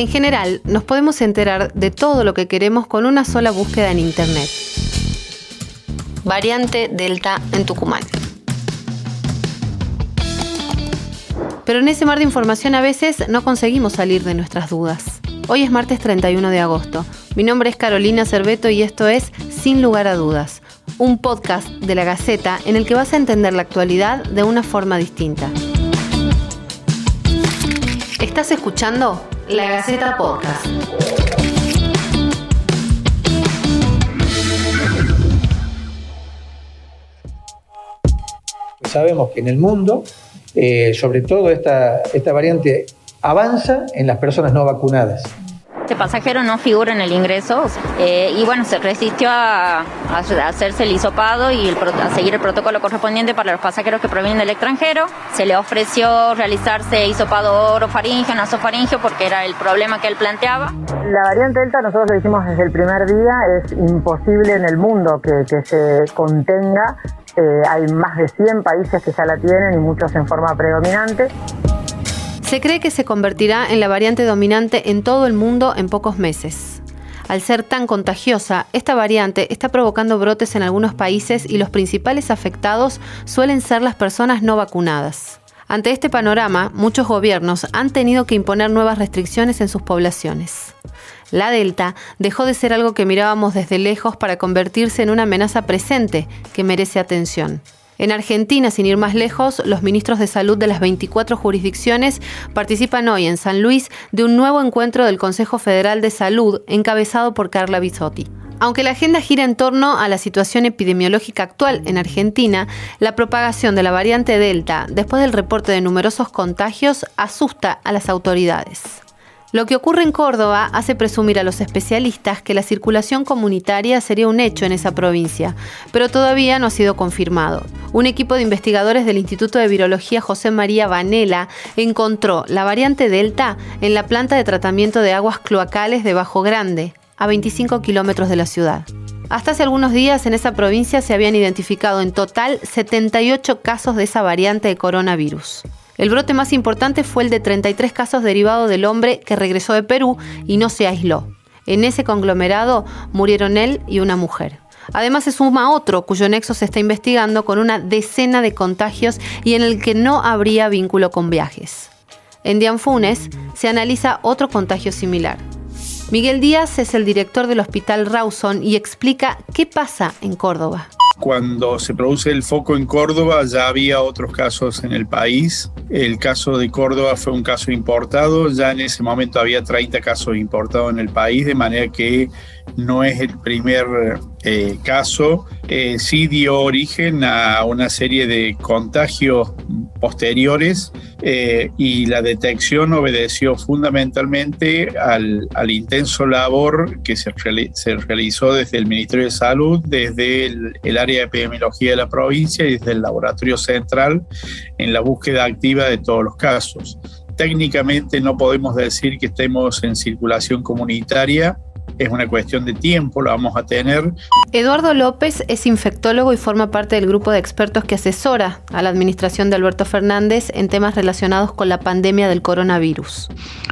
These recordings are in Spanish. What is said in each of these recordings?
En general, nos podemos enterar de todo lo que queremos con una sola búsqueda en Internet. Variante Delta en Tucumán. Pero en ese mar de información a veces no conseguimos salir de nuestras dudas. Hoy es martes 31 de agosto. Mi nombre es Carolina Cerveto y esto es Sin lugar a dudas, un podcast de la Gaceta en el que vas a entender la actualidad de una forma distinta. Estás escuchando La Gaceta Podcast. Sabemos que en el mundo, eh, sobre todo esta, esta variante avanza en las personas no vacunadas. Este pasajero no figura en el ingreso eh, y bueno, se resistió a, hacerse el hisopado y a seguir el protocolo correspondiente para los pasajeros que provienen del extranjero. Se le ofreció realizarse hisopado orofaringio, nasofaringio porque era el problema que él planteaba. La variante Delta nosotros lo dijimos desde el primer día, es imposible en el mundo que, se contenga. Eh, hay más de 100 países que ya la tienen y muchos en forma predominante. Se cree que se convertirá en la variante dominante en todo el mundo en pocos meses. Al ser tan contagiosa, esta variante está provocando brotes en algunos países y los principales afectados suelen ser las personas no vacunadas. Ante este panorama, muchos gobiernos han tenido que imponer nuevas restricciones en sus poblaciones. La Delta dejó de ser algo que mirábamos desde lejos para convertirse en una amenaza presente que merece atención. En Argentina, sin ir más lejos, los ministros de salud de las 24 jurisdicciones participan hoy en San Luis de un nuevo encuentro del Consejo Federal de Salud encabezado por Carla Bisotti. Aunque la agenda gira en torno a la situación epidemiológica actual en Argentina, la propagación de la variante Delta, después del reporte de numerosos contagios, asusta a las autoridades. Lo que ocurre en Córdoba hace presumir a los especialistas que la circulación comunitaria sería un hecho en esa provincia, pero todavía no ha sido confirmado. Un equipo de investigadores del Instituto de Virología José María Vanela encontró la variante Delta en la planta de tratamiento de aguas cloacales de Bajo Grande, a 25 kilómetros de la ciudad. Hasta hace algunos días en esa provincia se habían identificado en total 78 casos de esa variante de coronavirus. El brote más importante fue el de 33 casos derivados del hombre que regresó de Perú y no se aisló. En ese conglomerado murieron él y una mujer. Además se suma otro cuyo nexo se está investigando con una decena de contagios y en el que no habría vínculo con viajes. En Dianfunes se analiza otro contagio similar. Miguel Díaz es el director del Hospital Rawson y explica qué pasa en Córdoba. Cuando se produce el foco en Córdoba ya había otros casos en el país. El caso de Córdoba fue un caso importado, ya en ese momento había 30 casos importados en el país, de manera que no es el primer eh, caso. Eh, sí dio origen a una serie de contagios posteriores eh, y la detección obedeció fundamentalmente al, intenso labor que se, realizó desde el Ministerio de Salud, desde el, área de epidemiología de la provincia y desde el laboratorio central en la búsqueda activa de todos los casos. Técnicamente no podemos decir que estemos en circulación comunitaria, es una cuestión de tiempo, lo vamos a tener. Eduardo López es infectólogo y forma parte del grupo de expertos que asesora a la administración de Alberto Fernández en temas relacionados con la pandemia del coronavirus.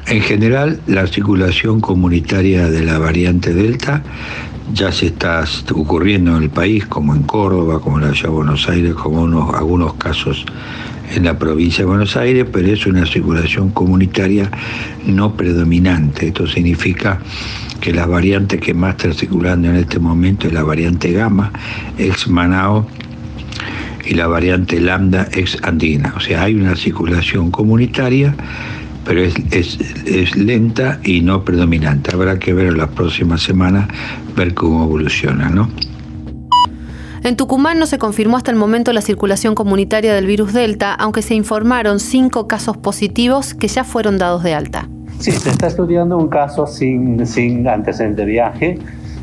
En general, la circulación comunitaria de la variante Delta ya se está ocurriendo en el país, como en Córdoba, como en la ciudad de Buenos Aires, como unos, algunos casos en la provincia de Buenos Aires, pero es una circulación comunitaria no predominante. Esto significa que la variante que más está circulando en este momento es la variante gamma, ex Manao, y la variante lambda ex andina. O sea, hay una circulación comunitaria, pero es, es, lenta y no predominante. Habrá que ver en las próximas semanas, ver cómo evoluciona, ¿no? En Tucumán no se confirmó hasta el momento la circulación comunitaria del virus Delta, aunque se informaron cinco casos positivos que ya fueron dados de alta. Sí, se está estudiando un caso sin, sin antecedente de viaje,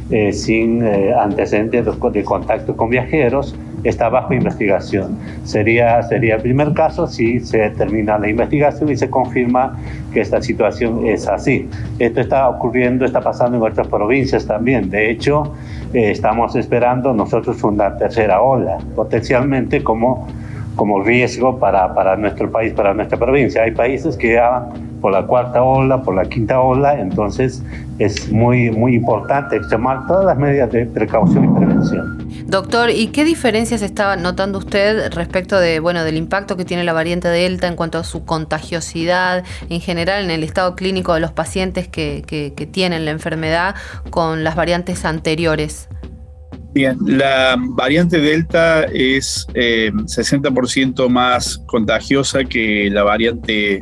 eh, sin eh, antecedentes de, contacto con viajeros, está bajo investigación. Sería, sería el primer caso si se termina la investigación y se confirma que esta situación es así. Esto está ocurriendo, está pasando en otras provincias también. De hecho, eh, estamos esperando nosotros una tercera ola, potencialmente como, como riesgo para, para nuestro país, para nuestra provincia. Hay países que ya por la cuarta ola, por la quinta ola, entonces es muy, muy importante extremar todas las medidas de precaución y prevención. Doctor, ¿y qué diferencias está notando usted respecto de, bueno, del impacto que tiene la variante Delta en cuanto a su contagiosidad en general en el estado clínico de los pacientes que, que tienen la enfermedad con las variantes anteriores? Bien, la variante Delta es 60% eh, más contagiosa que la variante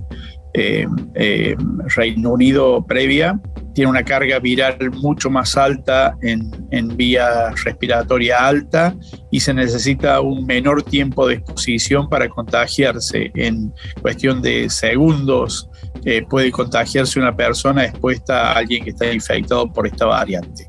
eh, eh, Reino Unido previa. Tiene una carga viral mucho más alta en, en, vía respiratoria alta y se necesita un menor tiempo de exposición para contagiarse. En cuestión de segundos puede contagiarse una persona expuesta a alguien que está infectado por esta variante.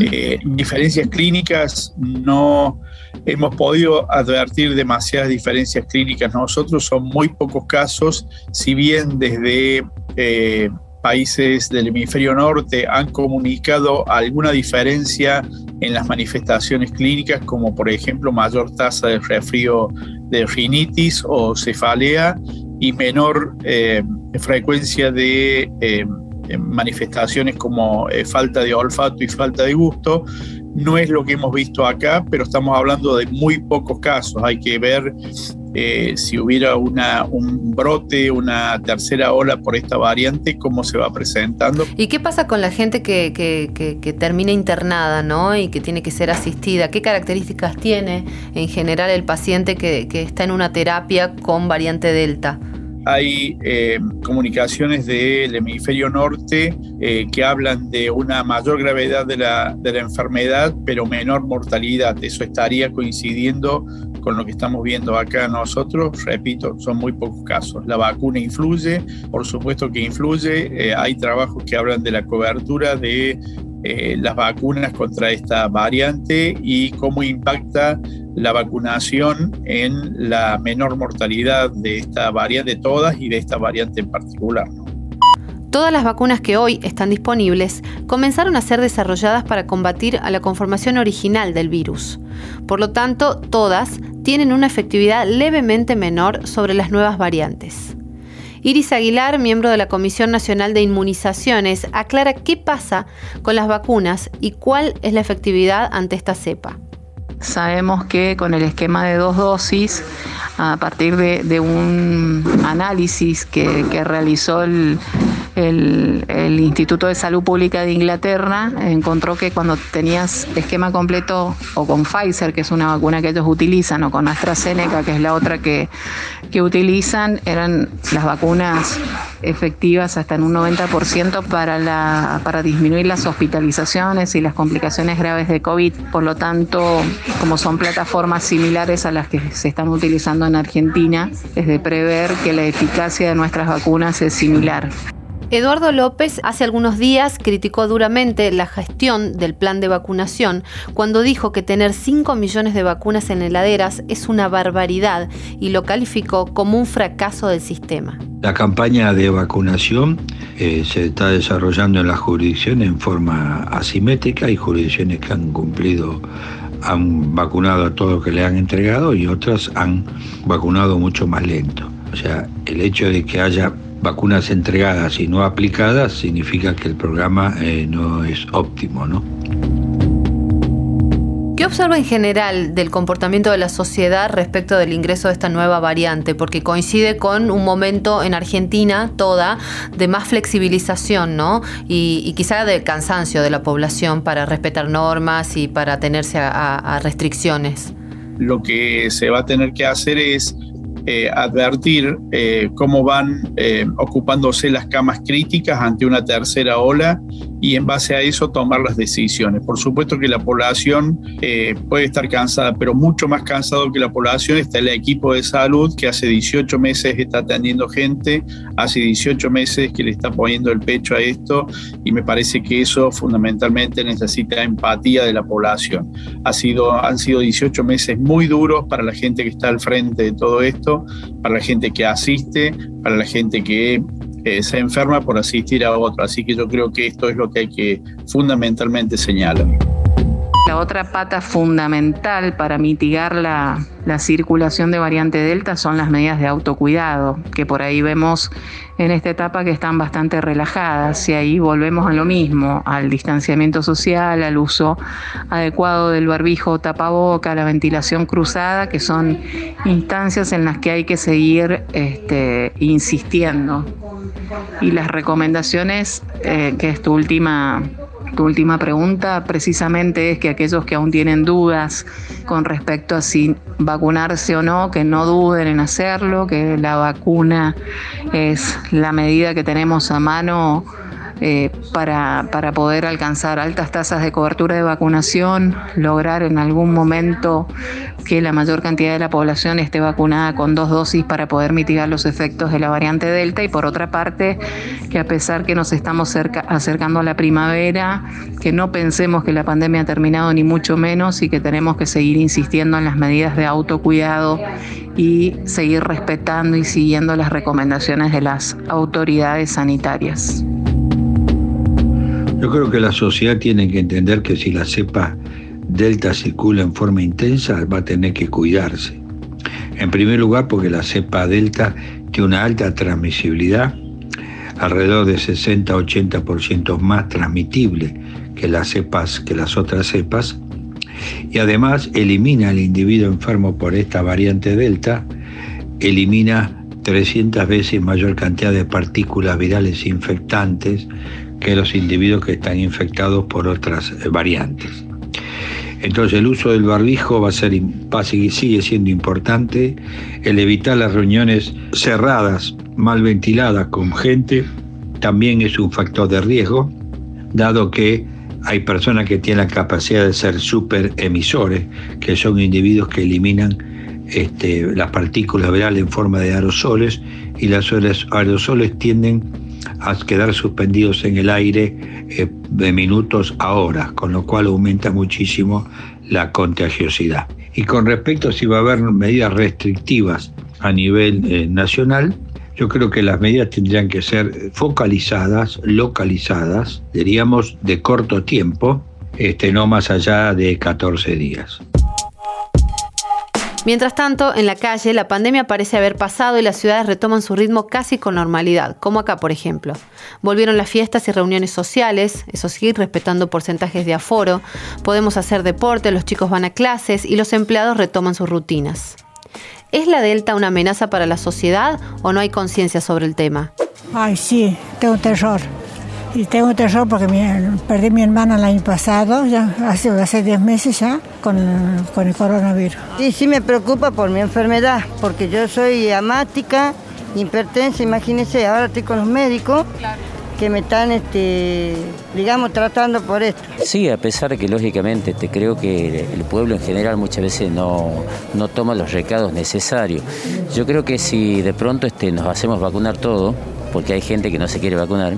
Eh, diferencias clínicas no hemos podido advertir demasiadas diferencias clínicas nosotros, son muy pocos casos, si bien desde eh, países del hemisferio norte han comunicado alguna diferencia en las manifestaciones clínicas, como por ejemplo mayor tasa de resfrío de rinitis o cefalea y menor eh, frecuencia de manifestaciones como eh, falta de olfato y falta de gusto. No es lo que hemos visto acá, pero estamos hablando de muy pocos casos. Hay que ver eh, si hubiera una, un brote, una tercera ola por esta variante, cómo se va presentando. ¿Y qué pasa con la gente que, que, termina internada ¿no? y que tiene que ser asistida? ¿Qué características tiene en general el paciente que, que está en una terapia con variante Delta? Hay eh, comunicaciones del hemisferio norte eh, que hablan de una mayor gravedad de la, enfermedad, pero menor mortalidad. Eso estaría coincidiendo con lo que estamos viendo acá nosotros. Repito, son muy pocos casos. La vacuna influye, por supuesto que influye. Eh, hay trabajos que hablan de la cobertura de las vacunas contra esta variante y cómo impacta la vacunación en la menor mortalidad de esta variante, de todas y de esta variante en particular. Todas las vacunas que hoy están disponibles comenzaron a ser desarrolladas para combatir a la conformación original del virus. Por lo tanto, todas tienen una efectividad levemente menor sobre las nuevas variantes. Iris Aguilar, miembro de la Comisión Nacional de Inmunizaciones, aclara qué pasa con las vacunas y cuál es la efectividad ante esta cepa. Sabemos que con el esquema de dos dosis, a partir de, un análisis que, realizó el, Instituto de Salud Pública de Inglaterra, encontró que cuando tenías esquema completo o con Pfizer, que es una vacuna que ellos utilizan, o con AstraZeneca, que es la otra que, que utilizan, eran las vacunas efectivas hasta en un 90% para, para disminuir las hospitalizaciones y las complicaciones graves de COVID. Por lo tanto, como son plataformas similares a las que se están utilizando en Argentina, es de prever que la eficacia de nuestras vacunas es similar. Eduardo López hace algunos días criticó duramente la gestión del plan de vacunación cuando dijo que tener 5 millones de vacunas en heladeras es una barbaridad y lo calificó como un fracaso del sistema. La campaña de vacunación eh, se está desarrollando en las jurisdicciones en forma asimétrica. y jurisdicciones que han cumplido, han vacunado a todo lo que le han entregado y otras han vacunado mucho más lento. O sea, el hecho de que haya vacunas entregadas y no aplicadas significa que el programa eh, no es óptimo, ¿no? ¿Qué observa en general del comportamiento de la sociedad respecto del ingreso de esta nueva variante? Porque coincide con un momento en Argentina toda de más flexibilización, ¿no? Y, quizá de cansancio de la población para respetar normas y para atenerse a restricciones. Lo que se va a tener que hacer es eh, advertir eh, cómo van eh, ocupándose las camas críticas ante una tercera ola y en base a eso tomar las decisiones. Por supuesto que la población puede estar cansada, pero mucho más cansado que la población está el equipo de salud que hace 18 meses está atendiendo gente, hace 18 meses que le está poniendo el pecho a esto y me parece que eso fundamentalmente necesita empatía de la población. Ha sido, han sido 18 meses muy duros para la gente que está al frente de todo esto para la gente que asiste, para la gente que eh, se enferma por asistir a otro. Así que yo creo que esto es lo que hay que fundamentalmente señalar. La otra pata fundamental para mitigar la, circulación de variante Delta son las medidas de autocuidado, que por ahí vemos en esta etapa que están bastante relajadas y ahí volvemos a lo mismo, al distanciamiento social, al uso adecuado del barbijo tapaboca, la ventilación cruzada, que son instancias en las que hay que seguir este, insistiendo. Y las recomendaciones, eh, que es tu última tu última pregunta precisamente es que aquellos que aún tienen dudas con respecto a si vacunarse o no, que no duden en hacerlo, que la vacuna es la medida que tenemos a mano eh, para, poder alcanzar altas tasas de cobertura de vacunación, lograr en algún momento que la mayor cantidad de la población esté vacunada con dos dosis para poder mitigar los efectos de la variante Delta y por otra parte que a pesar que nos estamos acercando a la primavera, que no pensemos que la pandemia ha terminado ni mucho menos y que tenemos que seguir insistiendo en las medidas de autocuidado y seguir respetando y siguiendo las recomendaciones de las autoridades sanitarias. Yo creo que la sociedad tiene que entender que si la cepa delta circula en forma intensa, va a tener que cuidarse. En primer lugar, porque la cepa delta tiene una alta transmisibilidad, alrededor de 60-80% más transmitible que las cepas, que las otras cepas, y además elimina al individuo enfermo por esta variante delta, elimina 300 veces mayor cantidad de partículas virales infectantes que los individuos que están infectados por otras eh, variantes. Entonces el uso del barbijo va a ser, sigue siendo importante, el evitar las reuniones cerradas, mal ventiladas con gente, también es un factor de riesgo, dado que hay personas que tienen la capacidad de ser super emisores, que son individuos que eliminan este, las partículas virales en forma de aerosoles y las aerosoles tienden a quedar suspendidos en el aire eh, de minutos a horas, con lo cual aumenta muchísimo la contagiosidad. Y con respecto a si va a haber medidas restrictivas a nivel eh, nacional, yo creo que las medidas tendrían que ser focalizadas, localizadas, diríamos de corto tiempo, este, no más allá de 14 días. Mientras tanto, en la calle la pandemia parece haber pasado y las ciudades retoman su ritmo casi con normalidad, como acá por ejemplo. Volvieron las fiestas y reuniones sociales, eso sí, respetando porcentajes de aforo, podemos hacer deporte, los chicos van a clases y los empleados retoman sus rutinas. ¿Es la Delta una amenaza para la sociedad o no hay conciencia sobre el tema? Ay, sí, tengo terror. Y tengo terror porque perdí a mi hermana el año pasado, ya hace, hace 10 meses ya, con, con el coronavirus. Sí, sí me preocupa por mi enfermedad, porque yo soy amática, hipertensa, imagínense, ahora estoy con los médicos. que me están, este, digamos, tratando por esto. Sí, a pesar de que lógicamente te creo que el pueblo en general muchas veces no, no toma los recados necesarios. Yo creo que si de pronto este, nos hacemos vacunar todo, porque hay gente que no se quiere vacunar.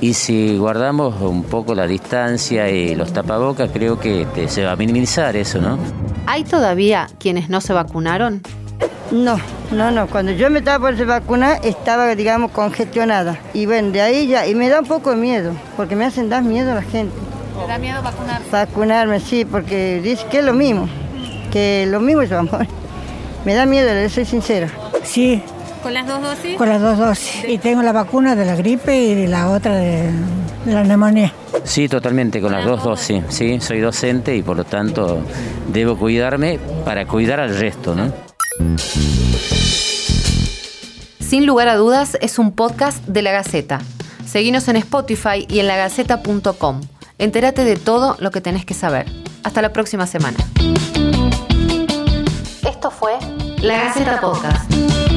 Y si guardamos un poco la distancia y los tapabocas, creo que este, se va a minimizar eso, ¿no? ¿Hay todavía quienes no se vacunaron? No, no, no. Cuando yo me estaba por vacunar, estaba, digamos, congestionada. Y bueno, de ahí ya, y me da un poco de miedo, porque me hacen dar miedo a la gente. ¿Me da miedo vacunarse? Vacunarme, sí, porque dice que es lo mismo, que lo mismo es amor. Me da miedo, le soy sincera. Sí, ¿Con las dos dosis? Con las dos dosis. Y tengo la vacuna de la gripe y la otra de, la neumonía. Sí, totalmente, con las dos dosis. Sí, soy docente y por lo tanto debo cuidarme para cuidar al resto, ¿no? Sin lugar a dudas, es un podcast de La Gaceta. Seguinos en Spotify y en lagaceta.com. Entérate de todo lo que tenés que saber. Hasta la próxima semana. Esto fue La Gaceta Podcast.